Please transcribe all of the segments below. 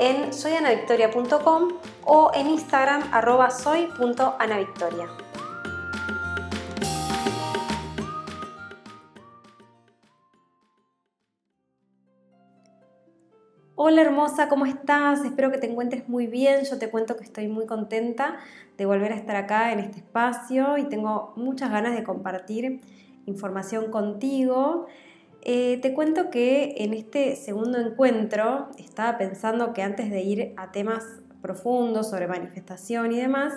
en soyanavictoria.com o en Instagram arroba soy.anavictoria. Hola hermosa, ¿cómo estás? Espero que te encuentres muy bien. Yo te cuento que estoy muy contenta de volver a estar acá en este espacio y tengo muchas ganas de compartir información contigo. Eh, te cuento que en este segundo encuentro estaba pensando que antes de ir a temas profundos sobre manifestación y demás,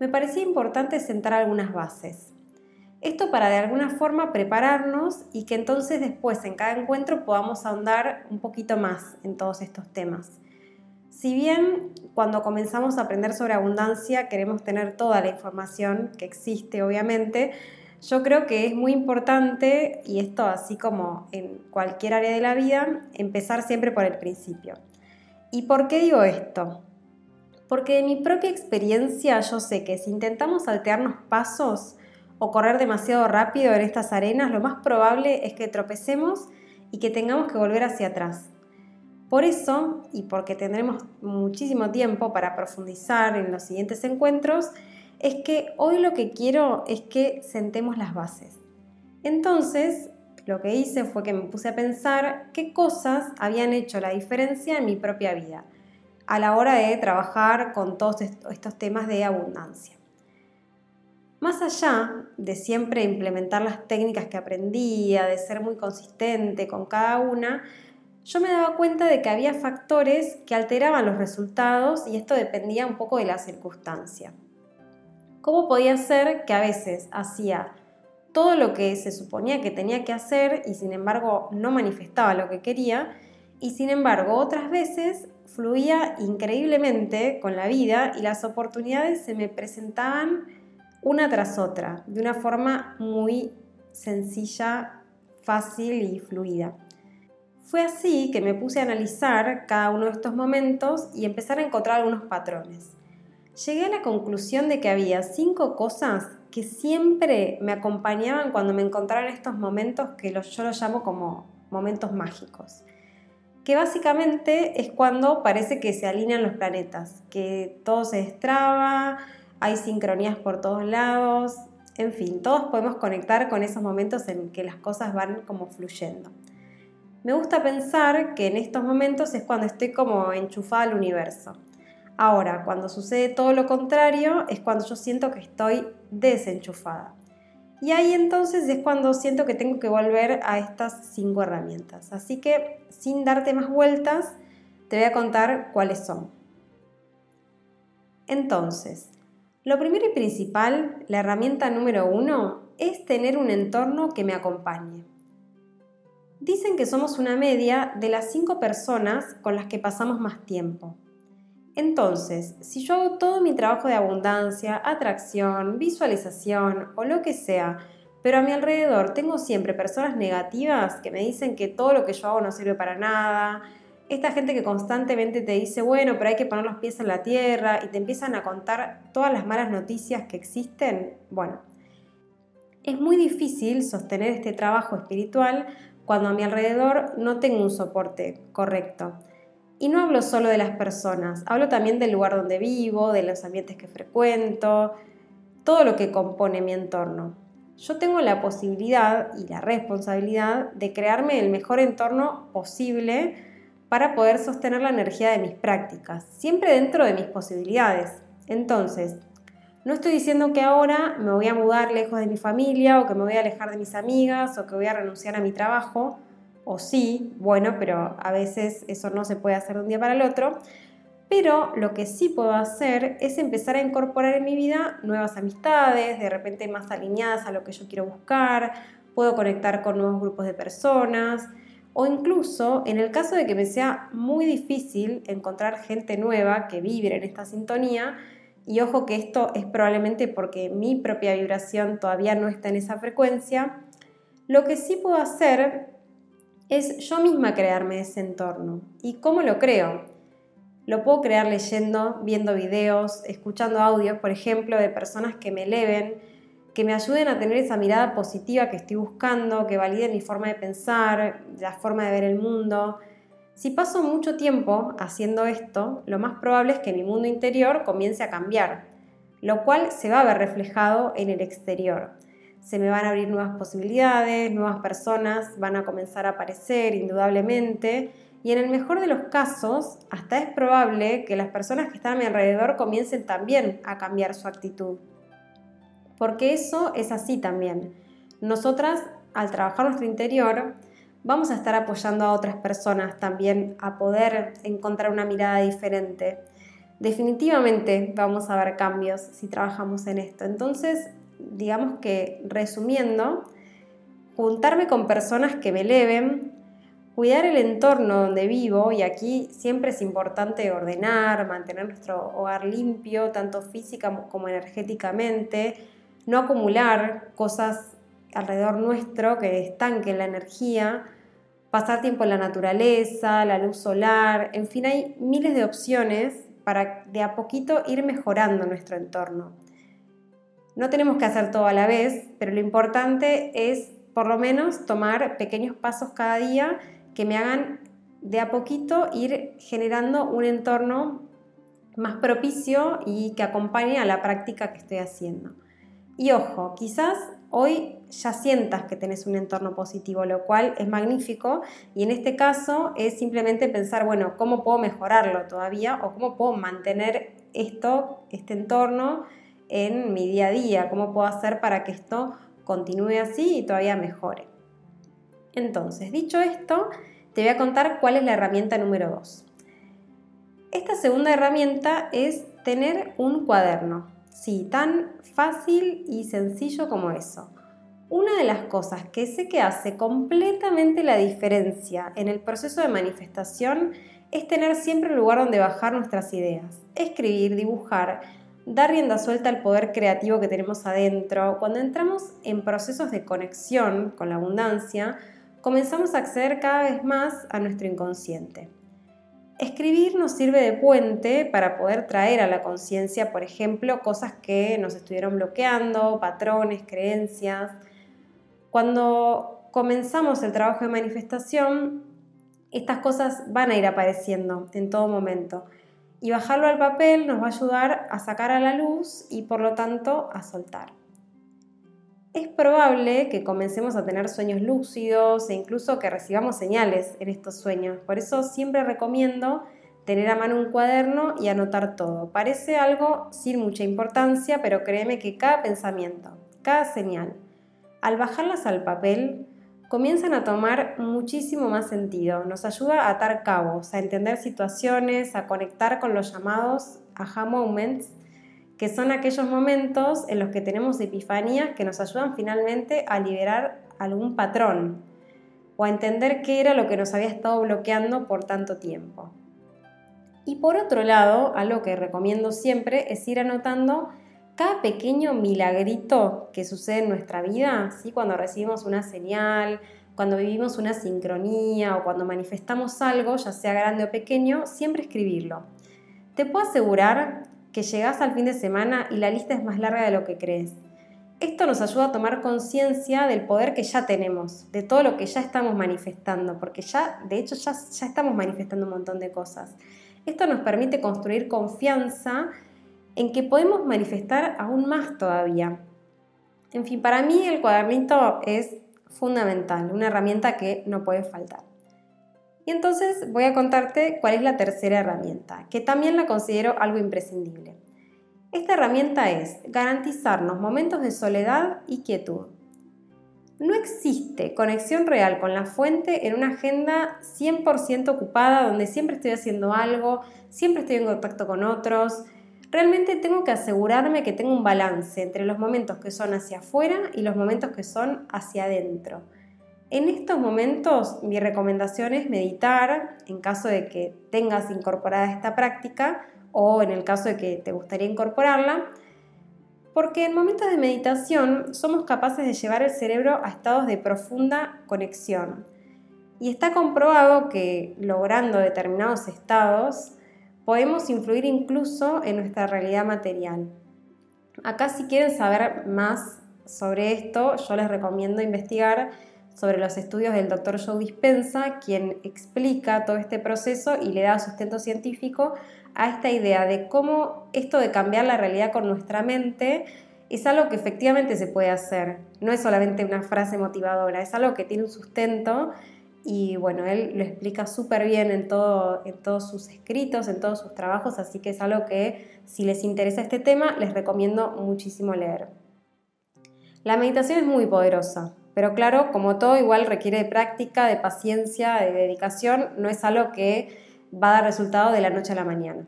me parecía importante sentar algunas bases. Esto para de alguna forma prepararnos y que entonces después en cada encuentro podamos ahondar un poquito más en todos estos temas. Si bien cuando comenzamos a aprender sobre abundancia queremos tener toda la información que existe, obviamente, yo creo que es muy importante, y esto así como en cualquier área de la vida, empezar siempre por el principio. ¿Y por qué digo esto? Porque de mi propia experiencia yo sé que si intentamos saltearnos pasos o correr demasiado rápido en estas arenas, lo más probable es que tropecemos y que tengamos que volver hacia atrás. Por eso, y porque tendremos muchísimo tiempo para profundizar en los siguientes encuentros, es que hoy lo que quiero es que sentemos las bases. Entonces, lo que hice fue que me puse a pensar qué cosas habían hecho la diferencia en mi propia vida a la hora de trabajar con todos estos temas de abundancia. Más allá de siempre implementar las técnicas que aprendía, de ser muy consistente con cada una, yo me daba cuenta de que había factores que alteraban los resultados y esto dependía un poco de la circunstancia. ¿Cómo podía ser que a veces hacía todo lo que se suponía que tenía que hacer y sin embargo no manifestaba lo que quería? Y sin embargo otras veces fluía increíblemente con la vida y las oportunidades se me presentaban una tras otra, de una forma muy sencilla, fácil y fluida. Fue así que me puse a analizar cada uno de estos momentos y empezar a encontrar algunos patrones llegué a la conclusión de que había cinco cosas que siempre me acompañaban cuando me encontraba en estos momentos que yo los llamo como momentos mágicos. Que básicamente es cuando parece que se alinean los planetas, que todo se destraba, hay sincronías por todos lados, en fin, todos podemos conectar con esos momentos en que las cosas van como fluyendo. Me gusta pensar que en estos momentos es cuando estoy como enchufada al universo Ahora, cuando sucede todo lo contrario, es cuando yo siento que estoy desenchufada. Y ahí entonces es cuando siento que tengo que volver a estas cinco herramientas. Así que, sin darte más vueltas, te voy a contar cuáles son. Entonces, lo primero y principal, la herramienta número uno, es tener un entorno que me acompañe. Dicen que somos una media de las cinco personas con las que pasamos más tiempo. Entonces, si yo hago todo mi trabajo de abundancia, atracción, visualización o lo que sea, pero a mi alrededor tengo siempre personas negativas que me dicen que todo lo que yo hago no sirve para nada, esta gente que constantemente te dice, bueno, pero hay que poner los pies en la tierra y te empiezan a contar todas las malas noticias que existen, bueno, es muy difícil sostener este trabajo espiritual cuando a mi alrededor no tengo un soporte correcto. Y no hablo solo de las personas, hablo también del lugar donde vivo, de los ambientes que frecuento, todo lo que compone mi entorno. Yo tengo la posibilidad y la responsabilidad de crearme el mejor entorno posible para poder sostener la energía de mis prácticas, siempre dentro de mis posibilidades. Entonces, no estoy diciendo que ahora me voy a mudar lejos de mi familia o que me voy a alejar de mis amigas o que voy a renunciar a mi trabajo o sí, bueno, pero a veces eso no se puede hacer de un día para el otro. Pero lo que sí puedo hacer es empezar a incorporar en mi vida nuevas amistades, de repente más alineadas a lo que yo quiero buscar, puedo conectar con nuevos grupos de personas, o incluso en el caso de que me sea muy difícil encontrar gente nueva que vibre en esta sintonía, y ojo que esto es probablemente porque mi propia vibración todavía no está en esa frecuencia, lo que sí puedo hacer es yo misma crearme ese entorno. ¿Y cómo lo creo? Lo puedo crear leyendo, viendo videos, escuchando audios, por ejemplo, de personas que me eleven, que me ayuden a tener esa mirada positiva que estoy buscando, que validen mi forma de pensar, la forma de ver el mundo. Si paso mucho tiempo haciendo esto, lo más probable es que mi mundo interior comience a cambiar, lo cual se va a ver reflejado en el exterior. Se me van a abrir nuevas posibilidades, nuevas personas van a comenzar a aparecer indudablemente y en el mejor de los casos hasta es probable que las personas que están a mi alrededor comiencen también a cambiar su actitud. Porque eso es así también. Nosotras, al trabajar nuestro interior, vamos a estar apoyando a otras personas también a poder encontrar una mirada diferente. Definitivamente vamos a ver cambios si trabajamos en esto. Entonces, digamos que resumiendo, juntarme con personas que me eleven, cuidar el entorno donde vivo, y aquí siempre es importante ordenar, mantener nuestro hogar limpio, tanto física como energéticamente, no acumular cosas alrededor nuestro que estanquen la energía, pasar tiempo en la naturaleza, la luz solar, en fin, hay miles de opciones para de a poquito ir mejorando nuestro entorno. No tenemos que hacer todo a la vez, pero lo importante es por lo menos tomar pequeños pasos cada día que me hagan de a poquito ir generando un entorno más propicio y que acompañe a la práctica que estoy haciendo. Y ojo, quizás hoy ya sientas que tenés un entorno positivo, lo cual es magnífico. Y en este caso es simplemente pensar, bueno, ¿cómo puedo mejorarlo todavía? ¿O cómo puedo mantener esto, este entorno en mi día a día? ¿Cómo puedo hacer para que esto continúe así y todavía mejore? Entonces, dicho esto, te voy a contar cuál es la herramienta número 2. Esta segunda herramienta es tener un cuaderno. Sí, tan fácil y sencillo como eso. Una de las cosas que sé que hace completamente la diferencia en el proceso de manifestación es tener siempre un lugar donde bajar nuestras ideas, escribir, dibujar, dar rienda suelta al poder creativo que tenemos adentro. Cuando entramos en procesos de conexión con la abundancia, comenzamos a acceder cada vez más a nuestro inconsciente. Escribir nos sirve de puente para poder traer a la conciencia, por ejemplo, cosas que nos estuvieron bloqueando, patrones, creencias. Cuando comenzamos el trabajo de manifestación, estas cosas van a ir apareciendo en todo momento. Y bajarlo al papel nos va a ayudar a sacar a la luz y por lo tanto a soltar es probable que comencemos a tener sueños lúcidos e incluso que recibamos señales en estos sueños. Por eso siempre recomiendo tener a mano un cuaderno y anotar todo. Parece algo sin mucha importancia, pero créeme que cada pensamiento, cada señal, al bajarlas al papel, comienzan a tomar muchísimo más sentido. Nos ayuda a atar cabos, a entender situaciones, a conectar con los llamados aha moments que son aquellos momentos en los que tenemos epifanías que nos ayudan finalmente a liberar algún patrón o a entender qué era lo que nos había estado bloqueando por tanto tiempo. Y por otro lado, algo que recomiendo siempre es ir anotando cada pequeño milagrito que sucede en nuestra vida, ¿sí? cuando recibimos una señal, cuando vivimos una sincronía o cuando manifestamos algo, ya sea grande o pequeño, siempre escribirlo. Te puedo asegurar que llegás al fin de semana y la lista es más larga de lo que crees. Esto nos ayuda a tomar conciencia del poder que ya tenemos, de todo lo que ya estamos manifestando, porque ya, de hecho, ya, ya estamos manifestando un montón de cosas. Esto nos permite construir confianza en que podemos manifestar aún más todavía. En fin, para mí el cuadernito es fundamental, una herramienta que no puede faltar. Y entonces voy a contarte cuál es la tercera herramienta, que también la considero algo imprescindible. Esta herramienta es garantizarnos momentos de soledad y quietud. No existe conexión real con la fuente en una agenda 100% ocupada donde siempre estoy haciendo algo, siempre estoy en contacto con otros. Realmente tengo que asegurarme que tengo un balance entre los momentos que son hacia afuera y los momentos que son hacia adentro. En estos momentos mi recomendación es meditar en caso de que tengas incorporada esta práctica o en el caso de que te gustaría incorporarla, porque en momentos de meditación somos capaces de llevar el cerebro a estados de profunda conexión. Y está comprobado que logrando determinados estados podemos influir incluso en nuestra realidad material. Acá si quieren saber más sobre esto, yo les recomiendo investigar sobre los estudios del doctor Joe Dispensa, quien explica todo este proceso y le da sustento científico a esta idea de cómo esto de cambiar la realidad con nuestra mente es algo que efectivamente se puede hacer. No es solamente una frase motivadora, es algo que tiene un sustento y bueno, él lo explica súper bien en, todo, en todos sus escritos, en todos sus trabajos, así que es algo que si les interesa este tema les recomiendo muchísimo leer. La meditación es muy poderosa, pero claro, como todo igual requiere de práctica, de paciencia, de dedicación, no es algo que va a dar resultado de la noche a la mañana.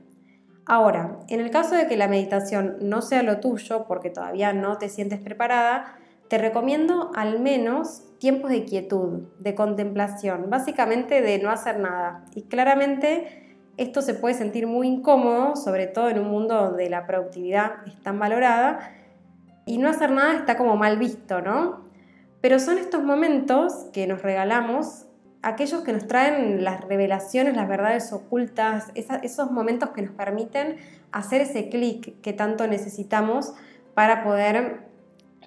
Ahora, en el caso de que la meditación no sea lo tuyo, porque todavía no te sientes preparada, te recomiendo al menos tiempos de quietud, de contemplación, básicamente de no hacer nada. Y claramente esto se puede sentir muy incómodo, sobre todo en un mundo donde la productividad es tan valorada, y no hacer nada está como mal visto, ¿no? Pero son estos momentos que nos regalamos aquellos que nos traen las revelaciones, las verdades ocultas, esos momentos que nos permiten hacer ese clic que tanto necesitamos para poder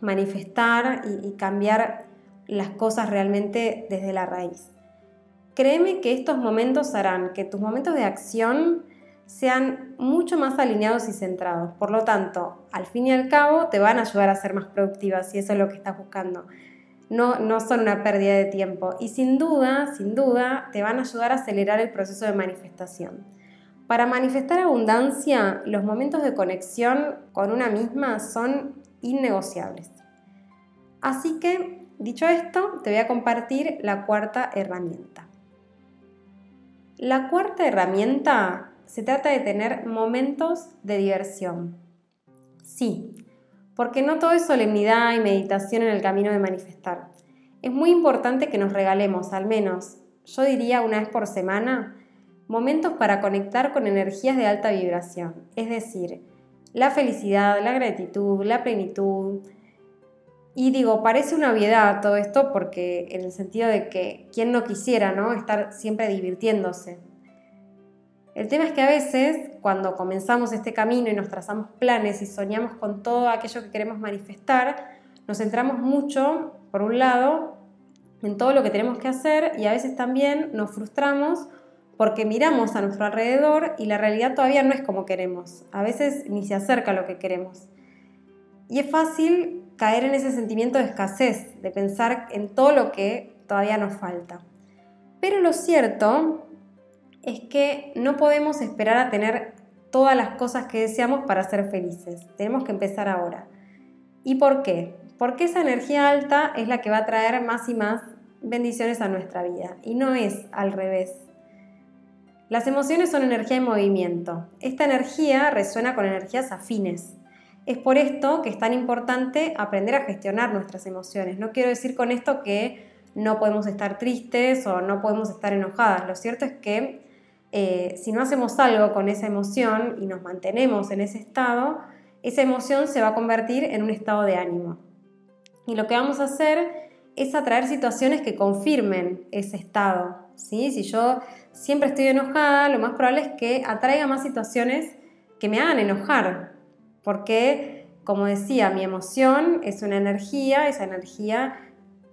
manifestar y, cambiar las cosas realmente desde la raíz. Créeme que estos momentos harán que tus momentos de acción sean mucho más alineados y centrados. Por lo tanto, al fin y al cabo, te van a ayudar a ser más productivas si eso es lo que estás buscando no, son una pérdida de tiempo y sin duda, sin duda, te van a ayudar a acelerar el proceso de manifestación. Para manifestar abundancia, los momentos de conexión con una misma son innegociables. Así que, dicho esto, te voy a compartir la cuarta herramienta. La cuarta herramienta se trata de tener momentos de diversión. Sí, porque no todo es solemnidad y meditación en el camino de manifestar. Es muy importante que nos regalemos al menos, yo diría una vez por semana, momentos para conectar con energías de alta vibración, es decir, la felicidad, la gratitud, la plenitud. Y digo, parece una obviedad todo esto porque en el sentido de que quién no quisiera, ¿no? Estar siempre divirtiéndose. El tema es que a veces, cuando comenzamos este camino y nos trazamos planes y soñamos con todo aquello que queremos manifestar, nos centramos mucho, por un lado, en todo lo que tenemos que hacer y a veces también nos frustramos porque miramos a nuestro alrededor y la realidad todavía no es como queremos. A veces ni se acerca a lo que queremos. Y es fácil caer en ese sentimiento de escasez, de pensar en todo lo que todavía nos falta. Pero lo cierto es que no podemos esperar a tener todas las cosas que deseamos para ser felices. Tenemos que empezar ahora. ¿Y por qué? Porque esa energía alta es la que va a traer más y más bendiciones a nuestra vida y no es al revés. Las emociones son energía en movimiento. Esta energía resuena con energías afines. Es por esto que es tan importante aprender a gestionar nuestras emociones. No quiero decir con esto que no podemos estar tristes o no podemos estar enojadas. Lo cierto es que eh, si no hacemos algo con esa emoción y nos mantenemos en ese estado, esa emoción se va a convertir en un estado de ánimo. Y lo que vamos a hacer es atraer situaciones que confirmen ese estado. ¿sí? Si yo siempre estoy enojada, lo más probable es que atraiga más situaciones que me hagan enojar. Porque, como decía, mi emoción es una energía, esa energía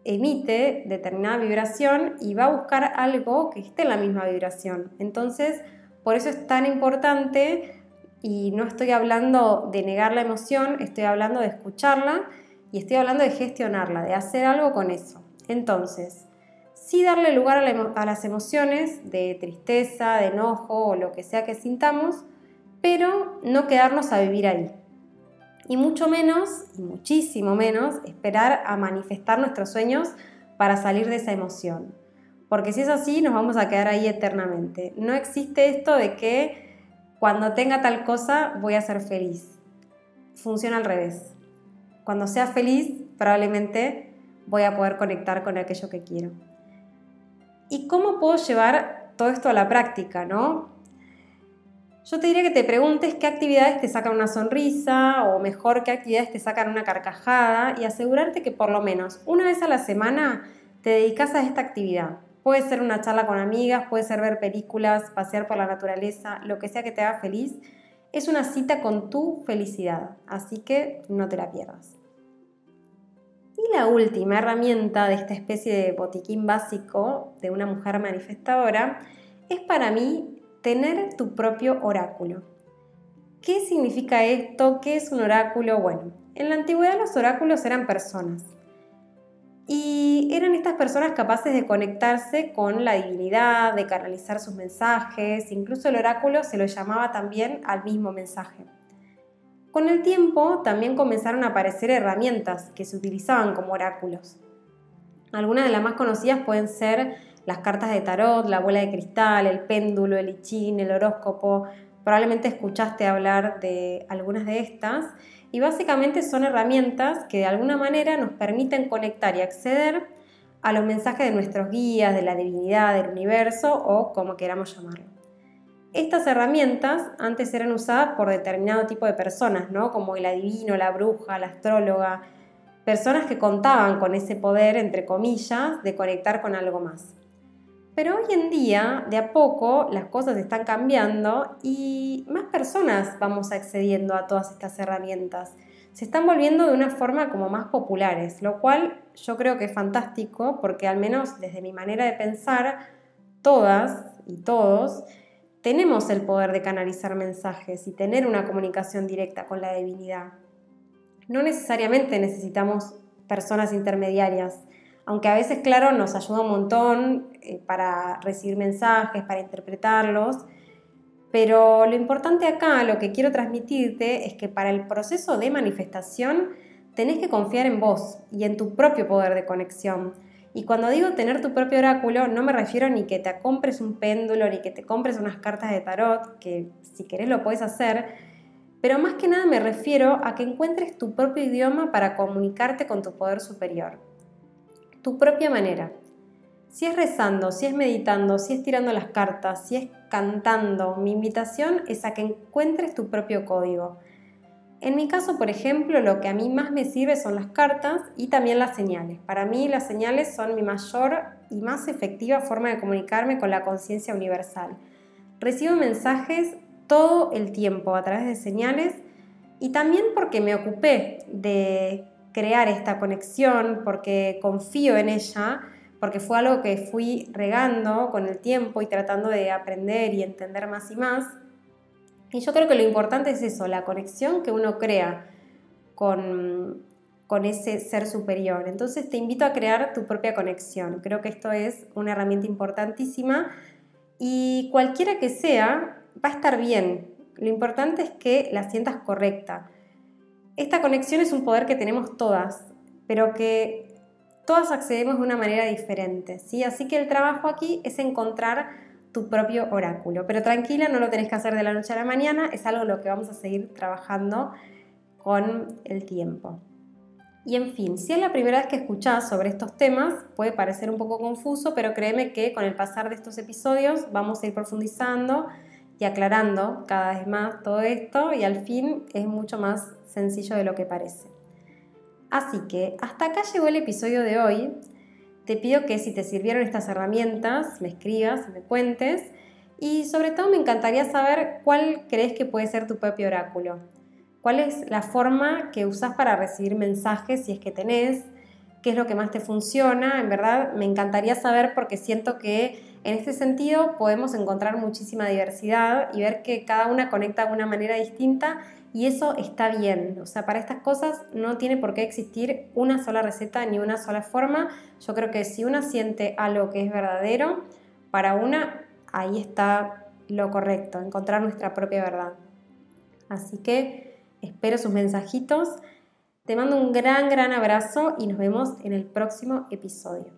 emite determinada vibración y va a buscar algo que esté en la misma vibración. Entonces, por eso es tan importante y no estoy hablando de negar la emoción, estoy hablando de escucharla y estoy hablando de gestionarla, de hacer algo con eso. Entonces, sí darle lugar a, las emociones de tristeza, de enojo o lo que sea que sintamos, pero no quedarnos a vivir ahí y mucho menos, y muchísimo menos, esperar a manifestar nuestros sueños para salir de esa emoción. Porque si es así, nos vamos a quedar ahí eternamente. No existe esto de que cuando tenga tal cosa voy a ser feliz. Funciona al revés. Cuando sea feliz, probablemente voy a poder conectar con aquello que quiero. ¿Y cómo puedo llevar todo esto a la práctica, no? Yo te diría que te preguntes qué actividades te sacan una sonrisa o mejor qué actividades te sacan una carcajada y asegurarte que por lo menos una vez a la semana te dedicas a esta actividad. Puede ser una charla con amigas, puede ser ver películas, pasear por la naturaleza, lo que sea que te haga feliz. Es una cita con tu felicidad, así que no te la pierdas. Y la última herramienta de esta especie de botiquín básico de una mujer manifestadora es para mí tener tu propio oráculo. ¿Qué significa esto? ¿Qué es un oráculo? Bueno, en la antigüedad los oráculos eran personas. Y eran estas personas capaces de conectarse con la divinidad, de canalizar sus mensajes, incluso el oráculo se lo llamaba también al mismo mensaje. Con el tiempo también comenzaron a aparecer herramientas que se utilizaban como oráculos. Algunas de las más conocidas pueden ser las cartas de tarot, la bola de cristal, el péndulo, el ichín, el horóscopo. Probablemente escuchaste hablar de algunas de estas y básicamente son herramientas que de alguna manera nos permiten conectar y acceder a los mensajes de nuestros guías, de la divinidad, del universo o como queramos llamarlo. Estas herramientas antes eran usadas por determinado tipo de personas, ¿no? como el adivino, la bruja, la astróloga, personas que contaban con ese poder, entre comillas, de conectar con algo más. Pero hoy en día, de a poco, las cosas están cambiando y más personas vamos accediendo a todas estas herramientas. Se están volviendo de una forma como más populares, lo cual yo creo que es fantástico porque al menos desde mi manera de pensar, todas y todos tenemos el poder de canalizar mensajes y tener una comunicación directa con la divinidad. No necesariamente necesitamos personas intermediarias aunque a veces, claro, nos ayuda un montón eh, para recibir mensajes, para interpretarlos, pero lo importante acá, lo que quiero transmitirte, es que para el proceso de manifestación tenés que confiar en vos y en tu propio poder de conexión. Y cuando digo tener tu propio oráculo, no me refiero ni que te compres un péndulo, ni que te compres unas cartas de tarot, que si querés lo puedes hacer, pero más que nada me refiero a que encuentres tu propio idioma para comunicarte con tu poder superior tu propia manera. Si es rezando, si es meditando, si es tirando las cartas, si es cantando, mi invitación es a que encuentres tu propio código. En mi caso, por ejemplo, lo que a mí más me sirve son las cartas y también las señales. Para mí las señales son mi mayor y más efectiva forma de comunicarme con la conciencia universal. Recibo mensajes todo el tiempo a través de señales y también porque me ocupé de crear esta conexión, porque confío en ella, porque fue algo que fui regando con el tiempo y tratando de aprender y entender más y más. Y yo creo que lo importante es eso, la conexión que uno crea con, con ese ser superior. Entonces te invito a crear tu propia conexión. Creo que esto es una herramienta importantísima y cualquiera que sea, va a estar bien. Lo importante es que la sientas correcta. Esta conexión es un poder que tenemos todas, pero que todas accedemos de una manera diferente, ¿sí? Así que el trabajo aquí es encontrar propio oráculo. Pero tranquila, no lo tenés que hacer de la noche a la mañana, es algo lo que vamos a seguir trabajando con el tiempo. Y en fin, si es la primera vez que escuchás sobre estos temas, puede parecer un poco confuso, pero créeme que con el pasar de estos episodios vamos a ir profundizando y aclarando cada vez más todo esto y al fin es mucho más sencillo de lo que parece. Así que hasta acá llegó el episodio de hoy. Te pido que si te sirvieron estas herramientas, me escribas, me cuentes y sobre todo me encantaría saber cuál crees que puede ser tu propio oráculo. ¿Cuál es la forma que usas para recibir mensajes si es que tenés? ¿Qué es lo que más te funciona? En verdad me encantaría saber porque siento que en este sentido podemos encontrar muchísima diversidad y ver que cada una conecta de una manera distinta y eso está bien. O sea, para estas cosas no tiene por qué existir una sola receta ni una sola forma. Yo creo que si una siente algo que es verdadero, para una, ahí está lo correcto, encontrar nuestra propia verdad. Así que espero sus mensajitos. Te mando un gran, gran abrazo y nos vemos en el próximo episodio.